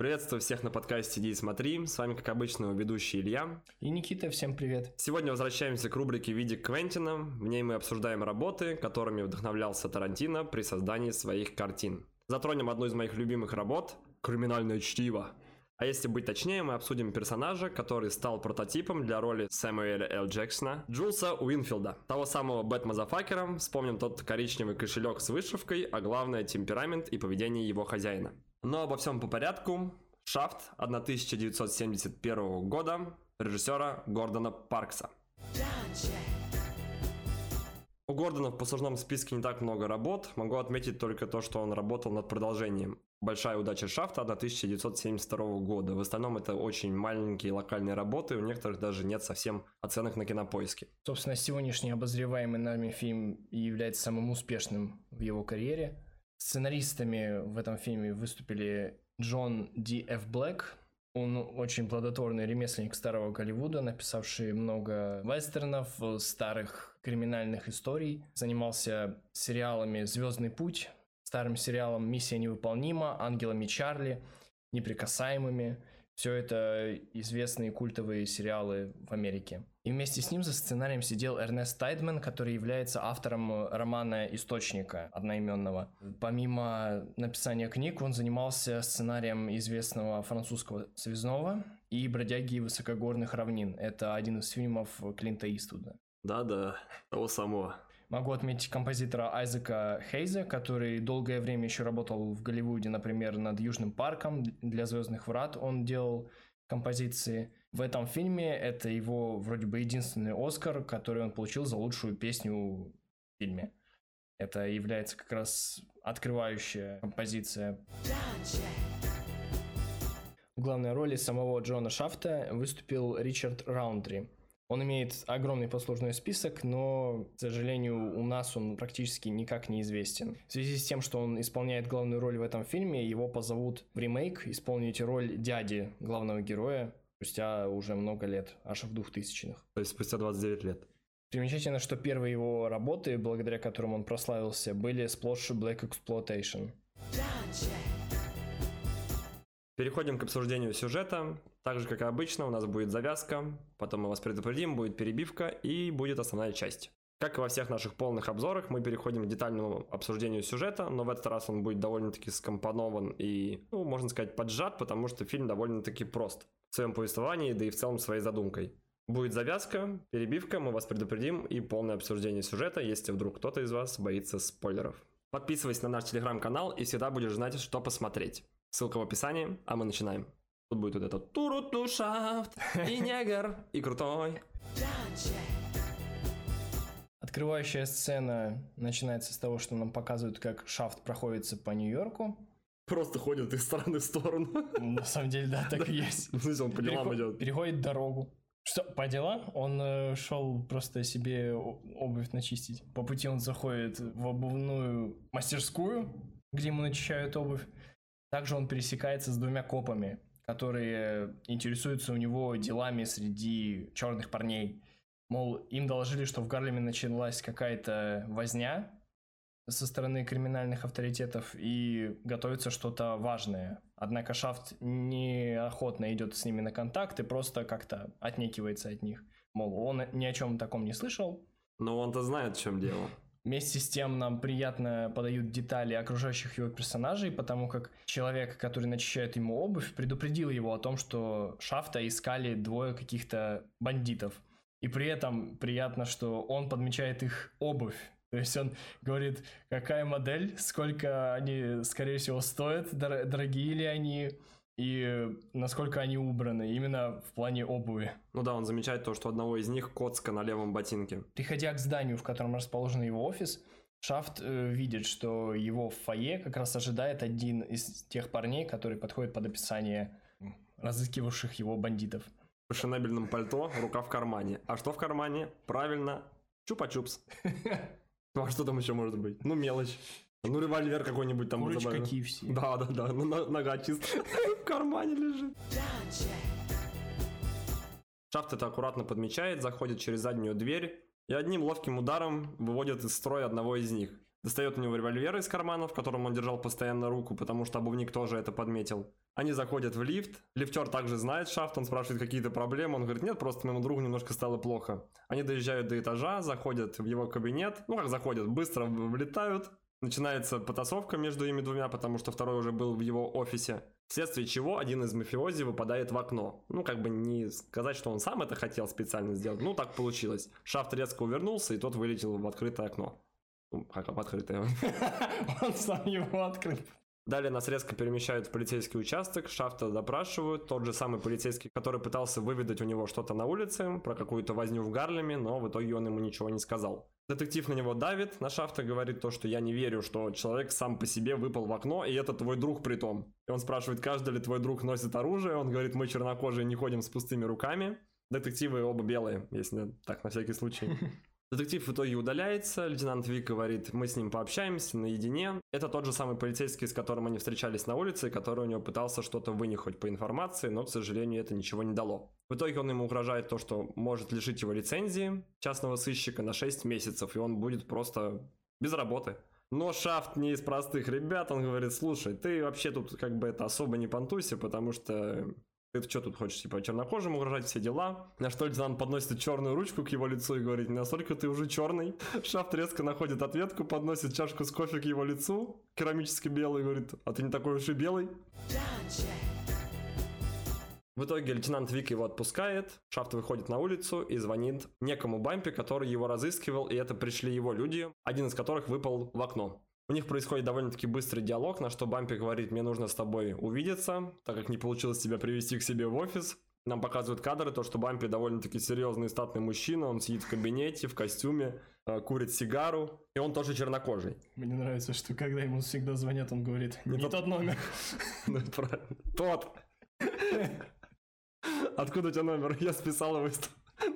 Приветствую всех на подкасте «Иди и смотри». С вами, как обычно, ведущий Илья. И Никита, всем привет. Сегодня возвращаемся к рубрике «Видик Квентина». В ней мы обсуждаем работы, которыми вдохновлялся Тарантино при создании своих картин. Затронем одну из моих любимых работ – «Криминальное чтиво». А если быть точнее, мы обсудим персонажа, который стал прототипом для роли Сэмюэля Л. Джексона, Джулса Уинфилда, того самого bad motherfucker а, вспомним тот коричневый кошелек с вышивкой, а главное темперамент и поведение его хозяина. Но обо всем по порядку. Шафт 1971 года режиссера Гордона Паркса. У Гордона в послужном списке не так много работ. Могу отметить только то, что он работал над продолжением. Большая удача Шафта 1972 года. В остальном это очень маленькие локальные работы, у некоторых даже нет совсем оценок на кинопоиске. Собственно, сегодняшний обозреваемый нами фильм является самым успешным в его карьере. Сценаристами в этом фильме выступили Джон Ди Ф. Блэк. Он очень плодотворный ремесленник старого Голливуда, написавший много вестернов, старых криминальных историй. Занимался сериалами «Звездный путь», старым сериалом «Миссия невыполнима», «Ангелами Чарли», «Неприкасаемыми». Все это известные культовые сериалы в Америке. И вместе с ним за сценарием сидел Эрнест Тайдман, который является автором романа «Источника» одноименного. Помимо написания книг, он занимался сценарием известного французского связного и «Бродяги высокогорных равнин». Это один из фильмов Клинта Иствуда. Да-да, того самого. Могу отметить композитора Айзека Хейза, который долгое время еще работал в Голливуде, например, над Южным парком для Звездных врат. Он делал композиции. В этом фильме это его вроде бы единственный Оскар, который он получил за лучшую песню в фильме. Это является как раз открывающая композиция. В главной роли самого Джона Шафта выступил Ричард Раундри. Он имеет огромный послужной список, но, к сожалению, у нас он практически никак не известен. В связи с тем, что он исполняет главную роль в этом фильме, его позовут в ремейк исполнить роль дяди главного героя спустя уже много лет, аж в 2000-х. То есть спустя 29 лет. Примечательно, что первые его работы, благодаря которым он прославился, были сплошь Black Exploitation. Переходим к обсуждению сюжета. Так же, как и обычно, у нас будет завязка, потом мы вас предупредим, будет перебивка и будет основная часть. Как и во всех наших полных обзорах, мы переходим к детальному обсуждению сюжета, но в этот раз он будет довольно-таки скомпонован и, ну, можно сказать, поджат, потому что фильм довольно-таки прост в своем повествовании, да и в целом своей задумкой. Будет завязка, перебивка, мы вас предупредим и полное обсуждение сюжета, если вдруг кто-то из вас боится спойлеров. Подписывайся на наш телеграм-канал и всегда будешь знать, что посмотреть. Ссылка в описании, а мы начинаем. Тут будет вот этот турутушафт и негр, и крутой. Открывающая сцена начинается с того, что нам показывают, как шафт проходится по Нью-Йорку. Просто ходит из стороны в сторону. На самом деле, да, так и есть. В смысле, он по делам идет. Переходит дорогу. Что, по делам? Он э, шел просто себе обувь начистить. По пути он заходит в обувную мастерскую, где ему начищают обувь. Также он пересекается с двумя копами, которые интересуются у него делами среди черных парней. Мол, им доложили, что в Гарлеме началась какая-то возня со стороны криминальных авторитетов и готовится что-то важное. Однако Шафт неохотно идет с ними на контакт и просто как-то отнекивается от них. Мол, он ни о чем таком не слышал. Но он-то знает, в чем дело. Вместе с тем нам приятно подают детали окружающих его персонажей, потому как человек, который начищает ему обувь, предупредил его о том, что Шафта искали двое каких-то бандитов. И при этом приятно, что он подмечает их обувь. То есть он говорит, какая модель, сколько они, скорее всего, стоят, дор- дорогие ли они, и насколько они убраны, именно в плане обуви. Ну да, он замечает то, что одного из них коцка на левом ботинке. Приходя к зданию, в котором расположен его офис, Шафт э, видит, что его в фойе как раз ожидает один из тех парней, который подходит под описание разыскивавших его бандитов. В фешенебельном пальто, рука в кармане. А что в кармане? Правильно, чупа-чупс. Ну а что там еще может быть? Ну мелочь. Ну револьвер какой-нибудь там. Курочка. KFC. Да, да, да, ну, нога чисто в кармане лежит. Шафт это аккуратно подмечает, заходит через заднюю дверь и одним ловким ударом выводит из строя одного из них. достает у него револьвер из кармана, в котором он держал постоянно руку, потому что обувник тоже это подметил. Они заходят в лифт, лифтер также знает Шафт, он спрашивает какие-то проблемы, он говорит, нет, просто моему другу немножко стало плохо. Они доезжают до этажа, заходят в его кабинет, ну как заходят, быстро влетают, Начинается потасовка между ими двумя, потому что второй уже был в его офисе. Вследствие чего один из мафиози выпадает в окно. Ну, как бы не сказать, что он сам это хотел специально сделать. Ну, так получилось. Шафт резко увернулся, и тот вылетел в открытое окно. Ну, как в открытое. Он сам его открыл. Далее нас резко перемещают в полицейский участок, Шафта допрашивают, тот же самый полицейский, который пытался выведать у него что-то на улице, про какую-то возню в Гарлеме, но в итоге он ему ничего не сказал. Детектив на него давит, на Шафта говорит то, что я не верю, что человек сам по себе выпал в окно, и это твой друг при том. И он спрашивает, каждый ли твой друг носит оружие, он говорит, мы чернокожие не ходим с пустыми руками. Детективы оба белые, если так, на всякий случай. Детектив в итоге удаляется, лейтенант Вик говорит, мы с ним пообщаемся наедине. Это тот же самый полицейский, с которым они встречались на улице, который у него пытался что-то вынюхать по информации, но, к сожалению, это ничего не дало. В итоге он ему угрожает то, что может лишить его лицензии частного сыщика на 6 месяцев, и он будет просто без работы. Но Шафт не из простых ребят, он говорит, слушай, ты вообще тут как бы это особо не понтуйся, потому что ты что тут хочешь, типа, чернокожим угрожать, все дела. На что лейтенант подносит черную ручку к его лицу и говорит, настолько ты уже черный. Шафт резко находит ответку, подносит чашку с кофе к его лицу, керамически белый, говорит, а ты не такой уж и белый. В итоге лейтенант Вик его отпускает, Шафт выходит на улицу и звонит некому Бампе, который его разыскивал, и это пришли его люди, один из которых выпал в окно. У них происходит довольно-таки быстрый диалог, на что Бампи говорит, мне нужно с тобой увидеться, так как не получилось тебя привести к себе в офис. Нам показывают кадры, то, что Бампи довольно-таки серьезный статный мужчина, он сидит в кабинете, в костюме, э, курит сигару, и он тоже чернокожий. Мне нравится, что когда ему всегда звонят, он говорит, не, не тот... тот номер. Ну, правильно. Тот. Откуда у тебя номер? Я списал его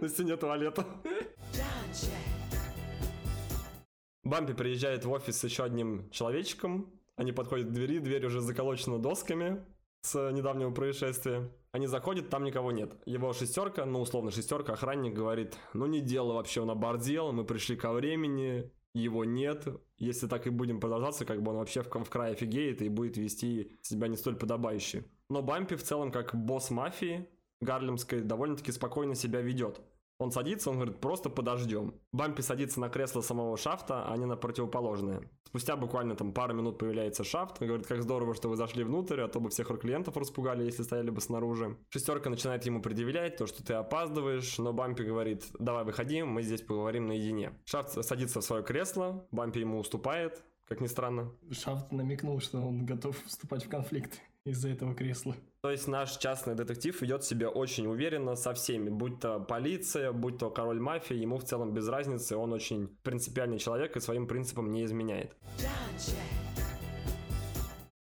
на стене туалета. Бампи приезжает в офис с еще одним человечком. Они подходят к двери, дверь уже заколочена досками с недавнего происшествия. Они заходят, там никого нет. Его шестерка, ну условно шестерка, охранник говорит, ну не дело вообще, он обордел, мы пришли ко времени, его нет. Если так и будем продолжаться, как бы он вообще в, в край офигеет и будет вести себя не столь подобающе. Но Бампи в целом, как босс мафии гарлемской, довольно-таки спокойно себя ведет. Он садится, он говорит, просто подождем. Бампи садится на кресло самого шафта, а не на противоположное. Спустя буквально там пару минут появляется шафт. Он говорит, как здорово, что вы зашли внутрь, а то бы всех клиентов распугали, если стояли бы снаружи. Шестерка начинает ему предъявлять то, что ты опаздываешь, но Бампи говорит, давай выходи, мы здесь поговорим наедине. Шафт садится в свое кресло, Бампи ему уступает, как ни странно. Шафт намекнул, что он готов вступать в конфликт из-за этого кресла. То есть наш частный детектив ведет себя очень уверенно со всеми, будь то полиция, будь то король мафии, ему в целом без разницы, он очень принципиальный человек и своим принципам не изменяет.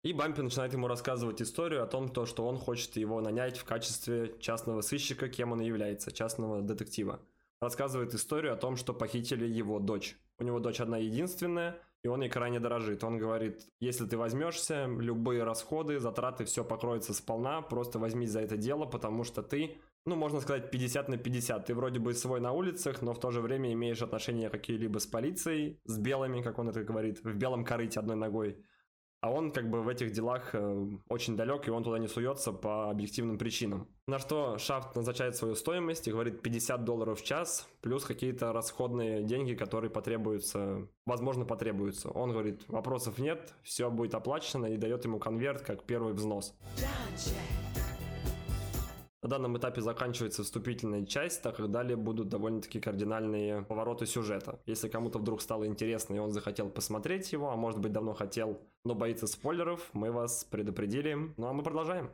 И Бампи начинает ему рассказывать историю о том, то, что он хочет его нанять в качестве частного сыщика, кем он является, частного детектива. Рассказывает историю о том, что похитили его дочь. У него дочь одна единственная, и он ей крайне дорожит. Он говорит, если ты возьмешься, любые расходы, затраты, все покроется сполна, просто возьмись за это дело, потому что ты, ну, можно сказать, 50 на 50. Ты вроде бы свой на улицах, но в то же время имеешь отношения какие-либо с полицией, с белыми, как он это говорит, в белом корыте одной ногой. А он как бы в этих делах э, очень далек, и он туда не суется по объективным причинам. На что Шафт назначает свою стоимость и говорит 50 долларов в час, плюс какие-то расходные деньги, которые потребуются, возможно, потребуются. Он говорит, вопросов нет, все будет оплачено и дает ему конверт как первый взнос. На данном этапе заканчивается вступительная часть, так как далее будут довольно-таки кардинальные повороты сюжета. Если кому-то вдруг стало интересно и он захотел посмотреть его, а может быть давно хотел, но боится спойлеров, мы вас предупредили. Ну а мы продолжаем.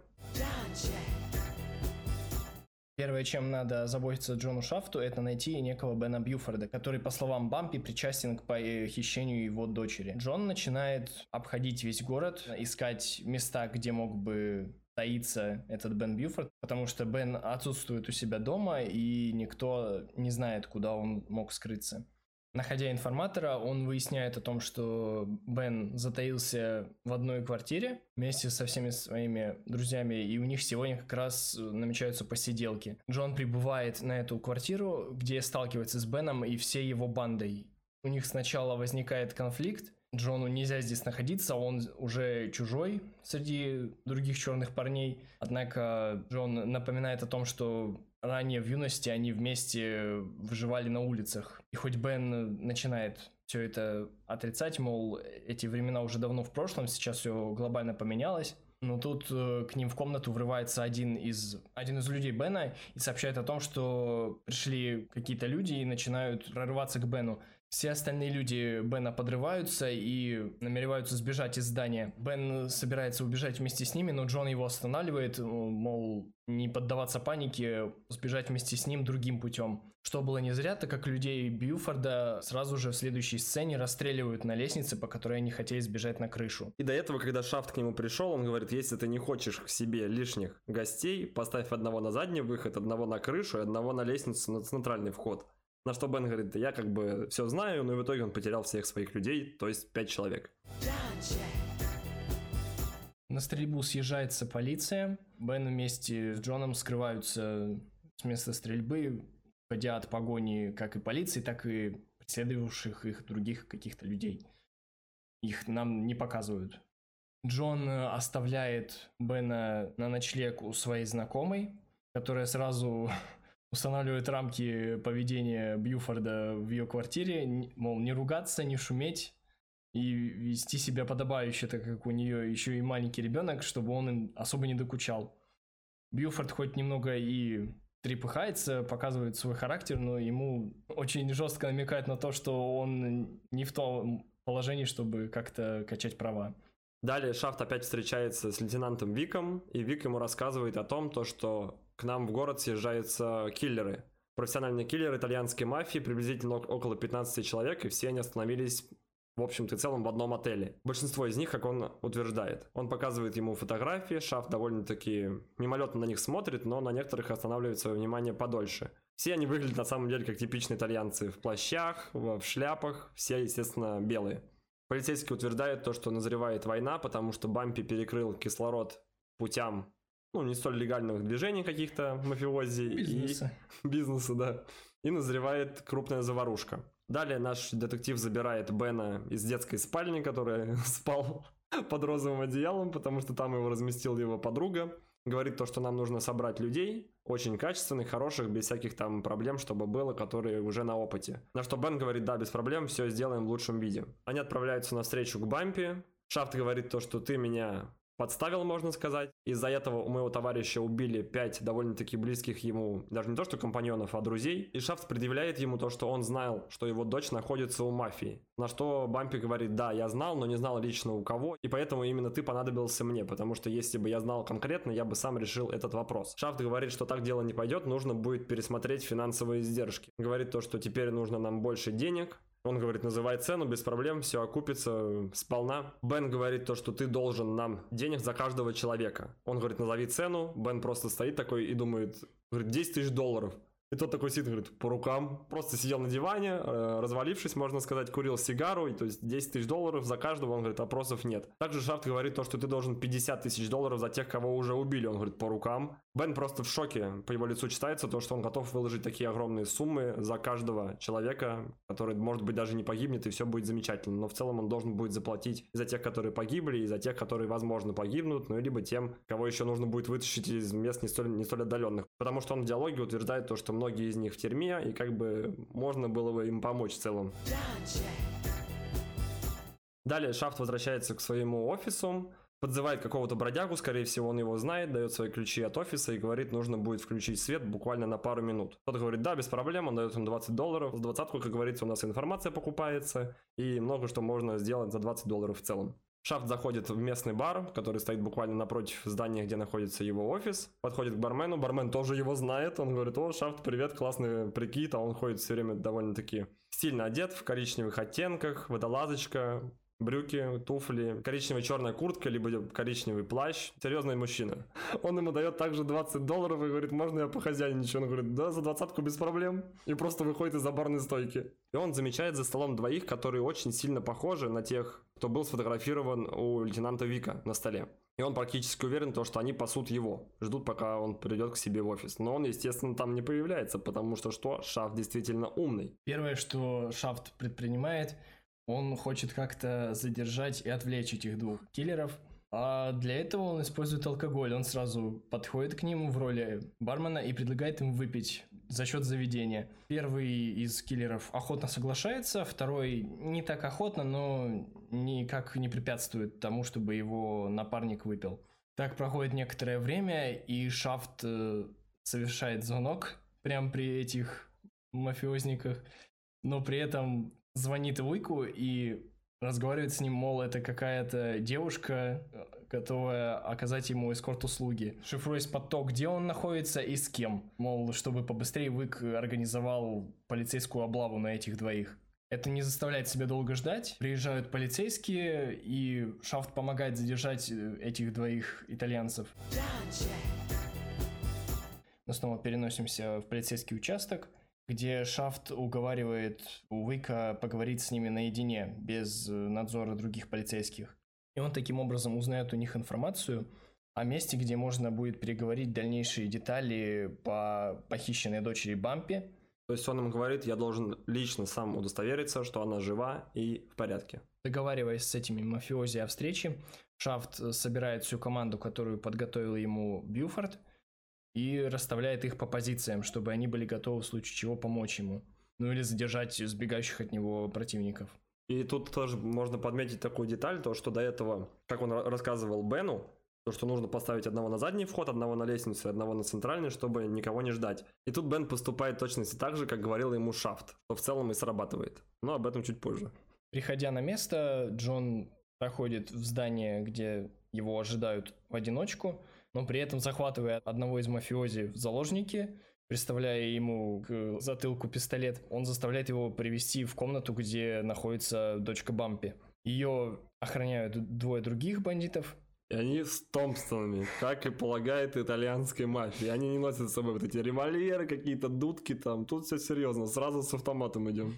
Первое, чем надо заботиться Джону Шафту, это найти некого Бена Бьюфорда, который, по словам Бампи, причастен к похищению его дочери. Джон начинает обходить весь город, искать места, где мог бы таится этот Бен Бьюфорд, потому что Бен отсутствует у себя дома, и никто не знает, куда он мог скрыться. Находя информатора, он выясняет о том, что Бен затаился в одной квартире вместе со всеми своими друзьями, и у них сегодня как раз намечаются посиделки. Джон прибывает на эту квартиру, где сталкивается с Беном и всей его бандой. У них сначала возникает конфликт, Джону нельзя здесь находиться, он уже чужой среди других черных парней. Однако Джон напоминает о том, что ранее в юности они вместе выживали на улицах. И хоть Бен начинает все это отрицать, мол, эти времена уже давно в прошлом, сейчас все глобально поменялось. Но тут э, к ним в комнату врывается один из, один из людей Бена и сообщает о том, что пришли какие-то люди и начинают прорываться к Бену. Все остальные люди Бена подрываются и намереваются сбежать из здания. Бен собирается убежать вместе с ними, но Джон его останавливает, мол, не поддаваться панике, сбежать вместе с ним другим путем. Что было не зря, так как людей Бьюфорда сразу же в следующей сцене расстреливают на лестнице, по которой они хотели сбежать на крышу. И до этого, когда Шафт к нему пришел, он говорит, если ты не хочешь к себе лишних гостей, поставь одного на задний выход, одного на крышу и одного на лестницу на центральный вход. На что Бен говорит, да я как бы все знаю, но в итоге он потерял всех своих людей, то есть пять человек. На стрельбу съезжается полиция. Бен вместе с Джоном скрываются с места стрельбы, уходя от погони как и полиции, так и преследовавших их других каких-то людей. Их нам не показывают. Джон оставляет Бена на ночлег у своей знакомой, которая сразу устанавливает рамки поведения Бьюфорда в ее квартире, мол, не ругаться, не шуметь и вести себя подобающе, так как у нее еще и маленький ребенок, чтобы он им особо не докучал. Бьюфорд хоть немного и трепыхается, показывает свой характер, но ему очень жестко намекает на то, что он не в том положении, чтобы как-то качать права. Далее Шафт опять встречается с лейтенантом Виком, и Вик ему рассказывает о том, то, что к нам в город съезжаются киллеры. Профессиональные киллеры итальянской мафии, приблизительно около 15 человек, и все они остановились в общем-то и целом в одном отеле. Большинство из них, как он утверждает. Он показывает ему фотографии, Шаф довольно-таки мимолетно на них смотрит, но на некоторых останавливает свое внимание подольше. Все они выглядят на самом деле как типичные итальянцы в плащах, в шляпах, все, естественно, белые. Полицейский утверждает то, что назревает война, потому что Бампи перекрыл кислород путям ну, не столь легальных движений каких-то мафиози. Бизнеса. И, бизнеса, да. И назревает крупная заварушка. Далее наш детектив забирает Бена из детской спальни, которая спал под розовым одеялом, потому что там его разместил его подруга. Говорит то, что нам нужно собрать людей, очень качественных, хороших, без всяких там проблем, чтобы было, которые уже на опыте. На что Бен говорит, да, без проблем, все сделаем в лучшем виде. Они отправляются на встречу к Бампи. Шафт говорит то, что ты меня подставил, можно сказать. Из-за этого у моего товарища убили пять довольно-таки близких ему, даже не то что компаньонов, а друзей. И Шафт предъявляет ему то, что он знал, что его дочь находится у мафии. На что Бампи говорит, да, я знал, но не знал лично у кого, и поэтому именно ты понадобился мне, потому что если бы я знал конкретно, я бы сам решил этот вопрос. Шафт говорит, что так дело не пойдет, нужно будет пересмотреть финансовые издержки. Говорит то, что теперь нужно нам больше денег, он говорит, называй цену, без проблем, все окупится сполна. Бен говорит то, что ты должен нам денег за каждого человека. Он говорит, назови цену. Бен просто стоит такой и думает, говорит, 10 тысяч долларов. И тот такой сидит, говорит, по рукам. Просто сидел на диване, э, развалившись, можно сказать, курил сигару, и, то есть 10 тысяч долларов за каждого, он говорит, вопросов нет. Также Шафт говорит то, что ты должен 50 тысяч долларов за тех, кого уже убили, он говорит, по рукам. Бен просто в шоке, по его лицу читается то, что он готов выложить такие огромные суммы за каждого человека, который, может быть, даже не погибнет, и все будет замечательно. Но в целом он должен будет заплатить и за тех, которые погибли, и за тех, которые, возможно, погибнут, ну, либо тем, кого еще нужно будет вытащить из мест не столь, не столь отдаленных. Потому что он в диалоге утверждает то, что многие из них в тюрьме, и как бы можно было бы им помочь в целом. Далее Шафт возвращается к своему офису, подзывает какого-то бродягу, скорее всего, он его знает, дает свои ключи от офиса и говорит, нужно будет включить свет буквально на пару минут. Тот говорит, да, без проблем, он дает ему 20 долларов. За двадцатку, как говорится, у нас информация покупается, и много что можно сделать за 20 долларов в целом. Шафт заходит в местный бар, который стоит буквально напротив здания, где находится его офис. Подходит к бармену, бармен тоже его знает. Он говорит, о, Шафт, привет, классный прикид. А он ходит все время довольно-таки стильно одет, в коричневых оттенках, водолазочка, брюки, туфли, коричневая черная куртка, либо коричневый плащ. Серьезный мужчина. Он ему дает также 20 долларов и говорит, можно я похозяйничаю? Он говорит, да, за двадцатку без проблем. И просто выходит из-за барной стойки. И он замечает за столом двоих, которые очень сильно похожи на тех, кто был сфотографирован у лейтенанта Вика на столе. И он практически уверен, то, что они пасут его, ждут, пока он придет к себе в офис. Но он, естественно, там не появляется, потому что что? Шафт действительно умный. Первое, что Шафт предпринимает, Он хочет как-то задержать и отвлечь этих двух киллеров. А для этого он использует алкоголь. Он сразу подходит к ним в роли бармена и предлагает им выпить за счет заведения. Первый из киллеров охотно соглашается, второй не так охотно, но никак не препятствует тому, чтобы его напарник выпил. Так проходит некоторое время, и Шафт э, совершает звонок прямо при этих мафиозниках, но при этом звонит Уику и разговаривает с ним, мол, это какая-то девушка, готовая оказать ему эскорт-услуги. Шифруясь под то, где он находится и с кем. Мол, чтобы побыстрее Уик организовал полицейскую облаву на этих двоих. Это не заставляет себя долго ждать. Приезжают полицейские, и Шафт помогает задержать э, этих двоих итальянцев. Мы снова переносимся в полицейский участок, где Шафт уговаривает Уика поговорить с ними наедине, без э, надзора других полицейских. И он таким образом узнает у них информацию о месте, где можно будет переговорить дальнейшие детали по похищенной дочери Бампи, то есть он им говорит, я должен лично сам удостовериться, что она жива и в порядке. Договариваясь с этими мафиози о встрече, Шафт собирает всю команду, которую подготовил ему Бьюфорд, и расставляет их по позициям, чтобы они были готовы в случае чего помочь ему. Ну или задержать сбегающих от него противников. И тут тоже можно подметить такую деталь, то что до этого, как он рассказывал Бену, то, что нужно поставить одного на задний вход, одного на лестницу, одного на центральный, чтобы никого не ждать. И тут Бен поступает точности так же, как говорил ему Шафт, что в целом и срабатывает. Но об этом чуть позже. Приходя на место, Джон проходит в здание, где его ожидают в одиночку, но при этом захватывая одного из мафиози в заложники, представляя ему к затылку пистолет, он заставляет его привести в комнату, где находится дочка Бампи. Ее охраняют двое других бандитов, и они с Томпсонами, как и полагает итальянской мафии. Они не носят с собой вот эти револьверы, какие-то дудки там. Тут все серьезно, сразу с автоматом идем.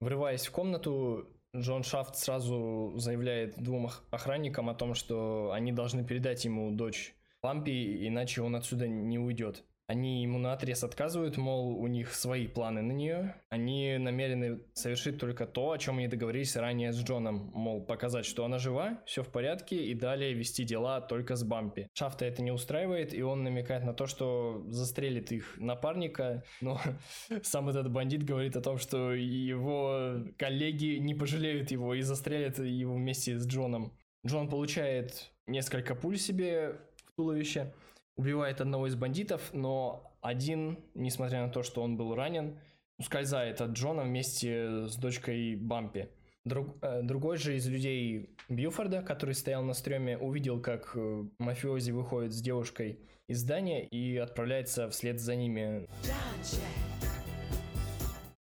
Врываясь в комнату, Джон Шафт сразу заявляет двум охранникам о том, что они должны передать ему дочь Лампи, иначе он отсюда не уйдет. Они ему на отрез отказывают, мол, у них свои планы на нее. Они намерены совершить только то, о чем они договорились ранее с Джоном. Мол, показать, что она жива, все в порядке, и далее вести дела только с Бампи. Шафта это не устраивает, и он намекает на то, что застрелит их напарника. Но сам этот бандит говорит о том, что его коллеги не пожалеют его и застрелят его вместе с Джоном. Джон получает несколько пуль себе в туловище убивает одного из бандитов, но один, несмотря на то, что он был ранен, ускользает от Джона вместе с дочкой Бампи. Друг, э, другой же из людей Бьюфорда, который стоял на стреме, увидел, как э, мафиози выходит с девушкой из здания и отправляется вслед за ними.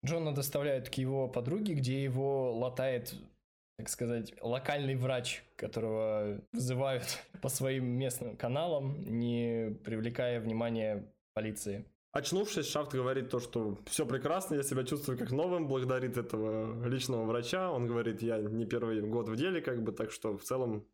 Джона доставляют к его подруге, где его латает так сказать, локальный врач, которого вызывают по своим местным каналам, не привлекая внимания полиции. Очнувшись, Шафт говорит то, что все прекрасно, я себя чувствую как новым, благодарит этого личного врача. Он говорит, я не первый год в деле, как бы, так что в целом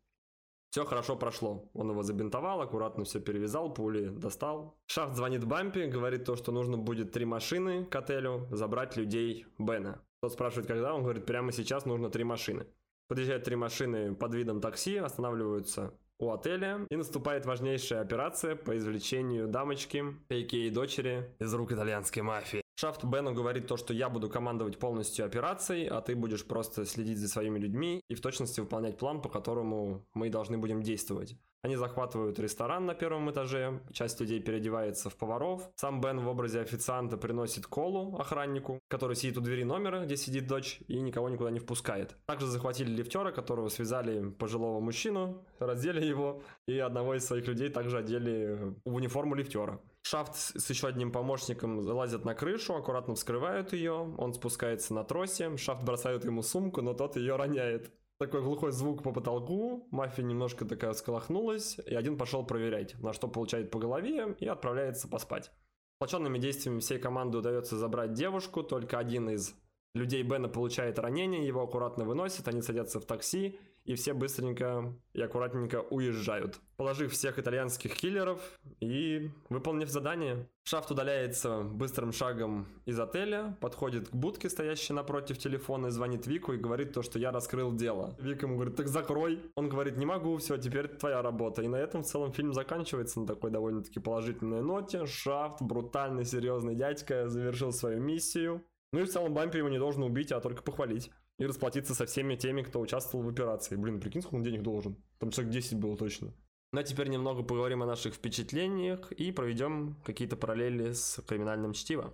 все хорошо прошло. Он его забинтовал, аккуратно все перевязал, пули достал. Шафт звонит Бампи, говорит то, что нужно будет три машины к отелю, забрать людей Бена. Тот спрашивает, когда, он говорит, прямо сейчас нужно три машины. Подъезжают три машины под видом такси, останавливаются у отеля, и наступает важнейшая операция по извлечению дамочки, а.к.а. дочери, из рук итальянской мафии. Шафт Бену говорит то, что я буду командовать полностью операцией, а ты будешь просто следить за своими людьми и в точности выполнять план, по которому мы должны будем действовать. Они захватывают ресторан на первом этаже, часть людей переодевается в поваров. Сам Бен в образе официанта приносит колу охраннику, который сидит у двери номера, где сидит дочь, и никого никуда не впускает. Также захватили лифтера, которого связали пожилого мужчину, раздели его, и одного из своих людей также одели в униформу лифтера. Шафт с еще одним помощником залазят на крышу, аккуратно вскрывают ее, он спускается на тросе, Шафт бросает ему сумку, но тот ее роняет такой глухой звук по потолку, мафия немножко такая сколохнулась, и один пошел проверять, на что получает по голове и отправляется поспать. Сплоченными действиями всей команды удается забрать девушку, только один из людей Бена получает ранение, его аккуратно выносят, они садятся в такси и все быстренько и аккуратненько уезжают, положив всех итальянских киллеров и выполнив задание. Шафт удаляется быстрым шагом из отеля, подходит к будке, стоящей напротив телефона, и звонит Вику и говорит то, что я раскрыл дело. Вика ему говорит, так закрой. Он говорит, не могу, все, теперь твоя работа. И на этом в целом фильм заканчивается на такой довольно-таки положительной ноте. Шафт, брутальный, серьезный дядька, завершил свою миссию. Ну и в целом Бампи его не должен убить, а только похвалить. И расплатиться со всеми теми, кто участвовал в операции. Блин, прикинь, сколько он денег должен. Там человек 10 было точно. Ну а теперь немного поговорим о наших впечатлениях и проведем какие-то параллели с криминальным чтивом.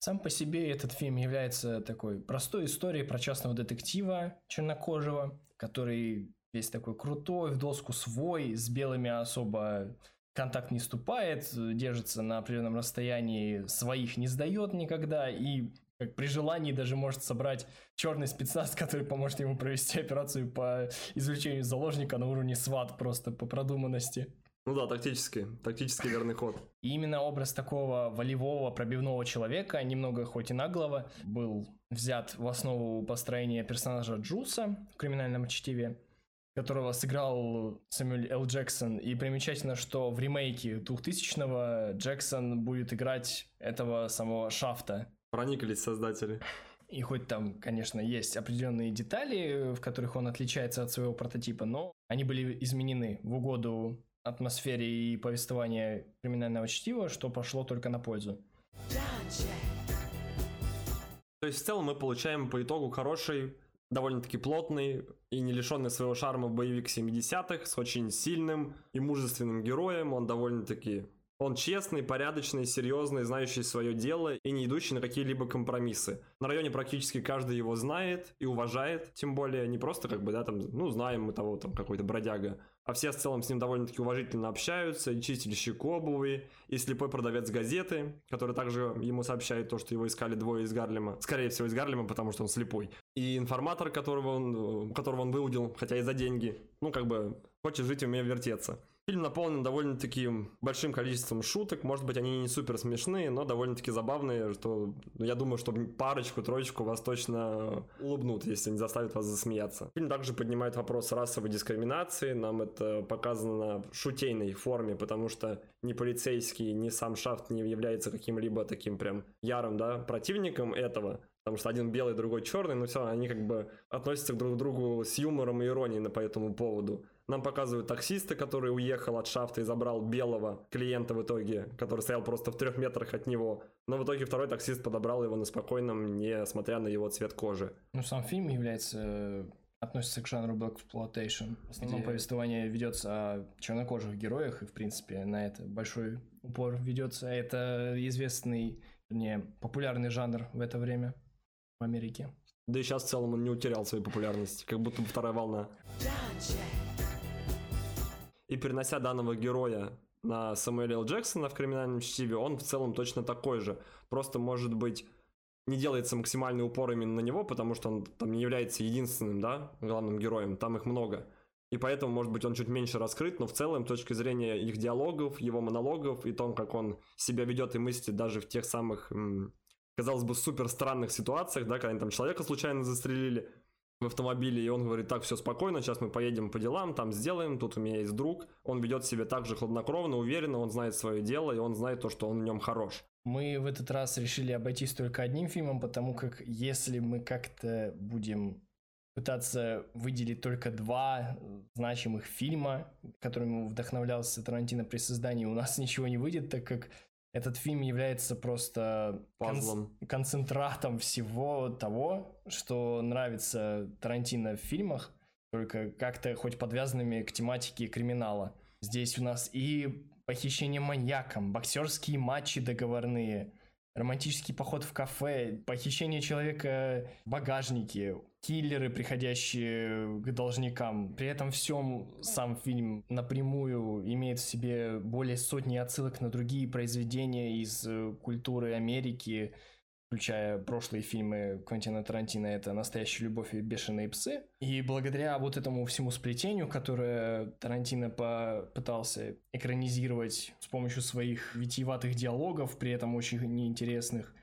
Сам по себе этот фильм является такой простой историей про частного детектива чернокожего, который весь такой крутой, в доску свой, с белыми особо контакт не ступает, держится на определенном расстоянии, своих не сдает никогда и как при желании даже может собрать черный спецназ, который поможет ему провести операцию по извлечению заложника на уровне сват просто по продуманности. Ну да, тактически, тактически верный ход. И именно образ такого волевого, пробивного человека, немного хоть и наглого, был взят в основу построения персонажа Джуса в криминальном чтиве которого сыграл Сэмюэль Л. Джексон. И примечательно, что в ремейке 2000-го Джексон будет играть этого самого Шафта. Проникались создатели. И хоть там, конечно, есть определенные детали, в которых он отличается от своего прототипа, но они были изменены в угоду атмосфере и повествования криминального чтива, что пошло только на пользу. То есть в целом мы получаем по итогу хороший довольно-таки плотный и не лишенный своего шарма боевик 70-х с очень сильным и мужественным героем. Он довольно-таки он честный, порядочный, серьезный, знающий свое дело и не идущий на какие-либо компромиссы. На районе практически каждый его знает и уважает, тем более не просто как бы, да, там, ну, знаем мы того, там, какой-то бродяга, а все в целом с ним довольно-таки уважительно общаются, и чистильщик обуви, и слепой продавец газеты, который также ему сообщает то, что его искали двое из Гарлема, скорее всего из Гарлема, потому что он слепой, и информатор, которого он, которого он выудил, хотя и за деньги, ну, как бы, хочет жить, умея вертеться. Фильм наполнен довольно-таки большим количеством шуток. Может быть, они не супер смешные, но довольно-таки забавные, что ну, я думаю, что парочку, троечку вас точно улыбнут, если не заставят вас засмеяться. Фильм также поднимает вопрос расовой дискриминации. Нам это показано в шутейной форме, потому что ни полицейский, ни сам Шафт не является каким-либо таким прям ярым да, противником этого. Потому что один белый, другой черный, но все, они как бы относятся друг к другу с юмором и иронией по этому поводу. Нам показывают таксиста, который уехал от шафта и забрал белого клиента в итоге, который стоял просто в трех метрах от него. Но в итоге второй таксист подобрал его на спокойном, несмотря на его цвет кожи. Ну, сам фильм является э, относится к жанру Black Exploitation. В основном Где... повествование ведется о чернокожих героях, и, в принципе, на это большой упор ведется. Это известный, не популярный жанр в это время в Америке. Да и сейчас в целом он не утерял своей популярности, как будто бы вторая волна. И перенося данного героя на Самуэля Л. Джексона в криминальном чтиве, он в целом точно такой же. Просто, может быть, не делается максимальный упор именно на него, потому что он там не является единственным, да, главным героем, там их много. И поэтому, может быть, он чуть меньше раскрыт, но в целом, с точки зрения их диалогов, его монологов и том, как он себя ведет и мыслит даже в тех самых, казалось бы, супер странных ситуациях, да, когда они там человека случайно застрелили, в автомобиле, и он говорит, так, все спокойно, сейчас мы поедем по делам, там сделаем, тут у меня есть друг. Он ведет себя так же хладнокровно, уверенно, он знает свое дело, и он знает то, что он в нем хорош. Мы в этот раз решили обойтись только одним фильмом, потому как если мы как-то будем пытаться выделить только два значимых фильма, которыми вдохновлялся Тарантино при создании, у нас ничего не выйдет, так как этот фильм является просто кон- концентратом всего того, что нравится Тарантино в фильмах, только как-то хоть подвязанными к тематике криминала. Здесь у нас и похищение маньяком, боксерские матчи договорные – романтический поход в кафе, похищение человека в багажнике, киллеры, приходящие к должникам. При этом всем сам фильм напрямую имеет в себе более сотни отсылок на другие произведения из э, культуры Америки, включая прошлые фильмы Квентина Тарантино, это «Настоящая любовь» и «Бешеные псы». И благодаря вот этому всему сплетению, которое Тарантино попытался экранизировать с помощью своих витиеватых диалогов, при этом очень неинтересных,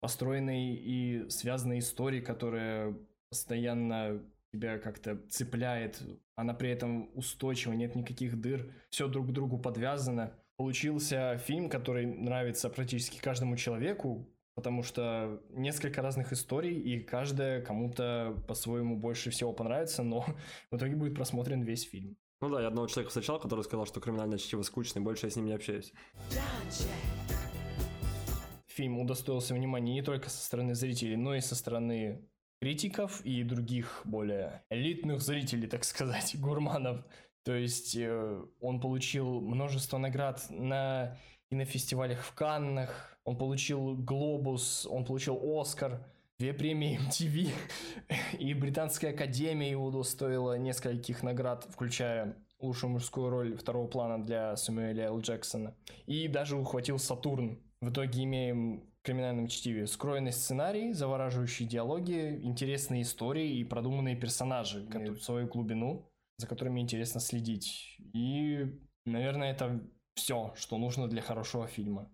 построенной и связанной истории, которая постоянно тебя как-то цепляет, она при этом устойчива, нет никаких дыр, все друг к другу подвязано. Получился фильм, который нравится практически каждому человеку, потому что несколько разных историй, и каждая кому-то по-своему больше всего понравится, но в итоге будет просмотрен весь фильм. Ну да, я одного человека встречал, который сказал, что криминальное чтиво скучно, и больше я с ним не общаюсь. Фильм удостоился внимания не только со стороны зрителей, но и со стороны критиков и других более элитных зрителей, так сказать, гурманов. То есть э, он получил множество наград на кинофестивалях в Каннах, он получил Глобус, он получил Оскар, две премии MTV, и Британская Академия его удостоила нескольких наград, включая лучшую мужскую роль второго плана для Сэмюэля Л. Джексона. И даже ухватил Сатурн. В итоге имеем криминальном чтиве. Скроенный сценарий, завораживающие диалоги, интересные истории и продуманные персонажи, которые в свою глубину, за которыми интересно следить. И, наверное, это все, что нужно для хорошего фильма.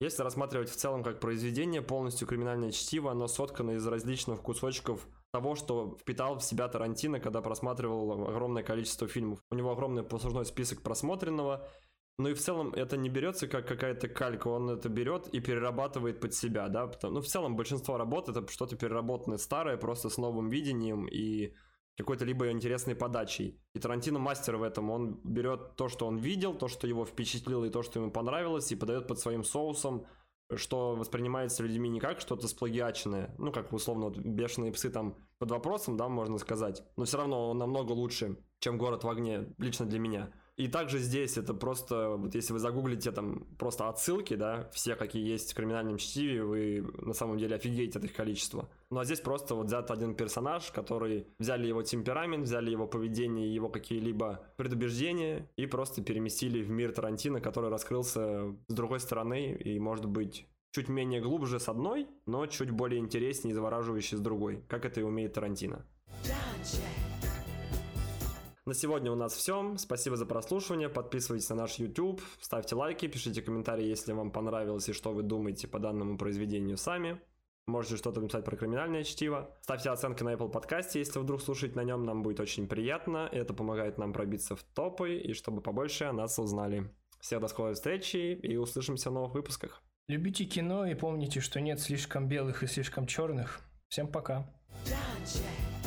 Если рассматривать в целом как произведение, полностью криминальное чтиво, оно соткано из различных кусочков того, что впитал в себя Тарантино, когда просматривал огромное количество фильмов. У него огромный послужной список просмотренного, ну и в целом это не берется как какая-то калька, он это берет и перерабатывает под себя, да, ну в целом большинство работ это что-то переработанное старое, просто с новым видением и какой-то либо интересной подачей. И Тарантино мастер в этом, он берет то, что он видел, то, что его впечатлило и то, что ему понравилось, и подает под своим соусом, что воспринимается людьми не как что-то сплагиаченное, ну, как условно вот, бешеные псы там под вопросом, да, можно сказать, но все равно он намного лучше, чем город в огне, лично для меня. И также здесь это просто, вот если вы загуглите там просто отсылки, да, все, какие есть в криминальном чтиве, вы на самом деле офигеете от их количества. Ну а здесь просто вот взят один персонаж, который взяли его темперамент, взяли его поведение, его какие-либо предубеждения и просто переместили в мир Тарантино, который раскрылся с другой стороны и может быть чуть менее глубже с одной, но чуть более интереснее и завораживающий с другой, как это и умеет Тарантино. На сегодня у нас все. Спасибо за прослушивание. Подписывайтесь на наш YouTube, ставьте лайки, пишите комментарии, если вам понравилось и что вы думаете по данному произведению сами. Можете что-то написать про криминальное чтиво. Ставьте оценки на Apple подкасте, если вдруг слушать на нем, нам будет очень приятно. Это помогает нам пробиться в топы и чтобы побольше о нас узнали. Всех до скорой встречи и услышимся в новых выпусках. Любите кино и помните, что нет слишком белых и слишком черных. Всем пока. Don't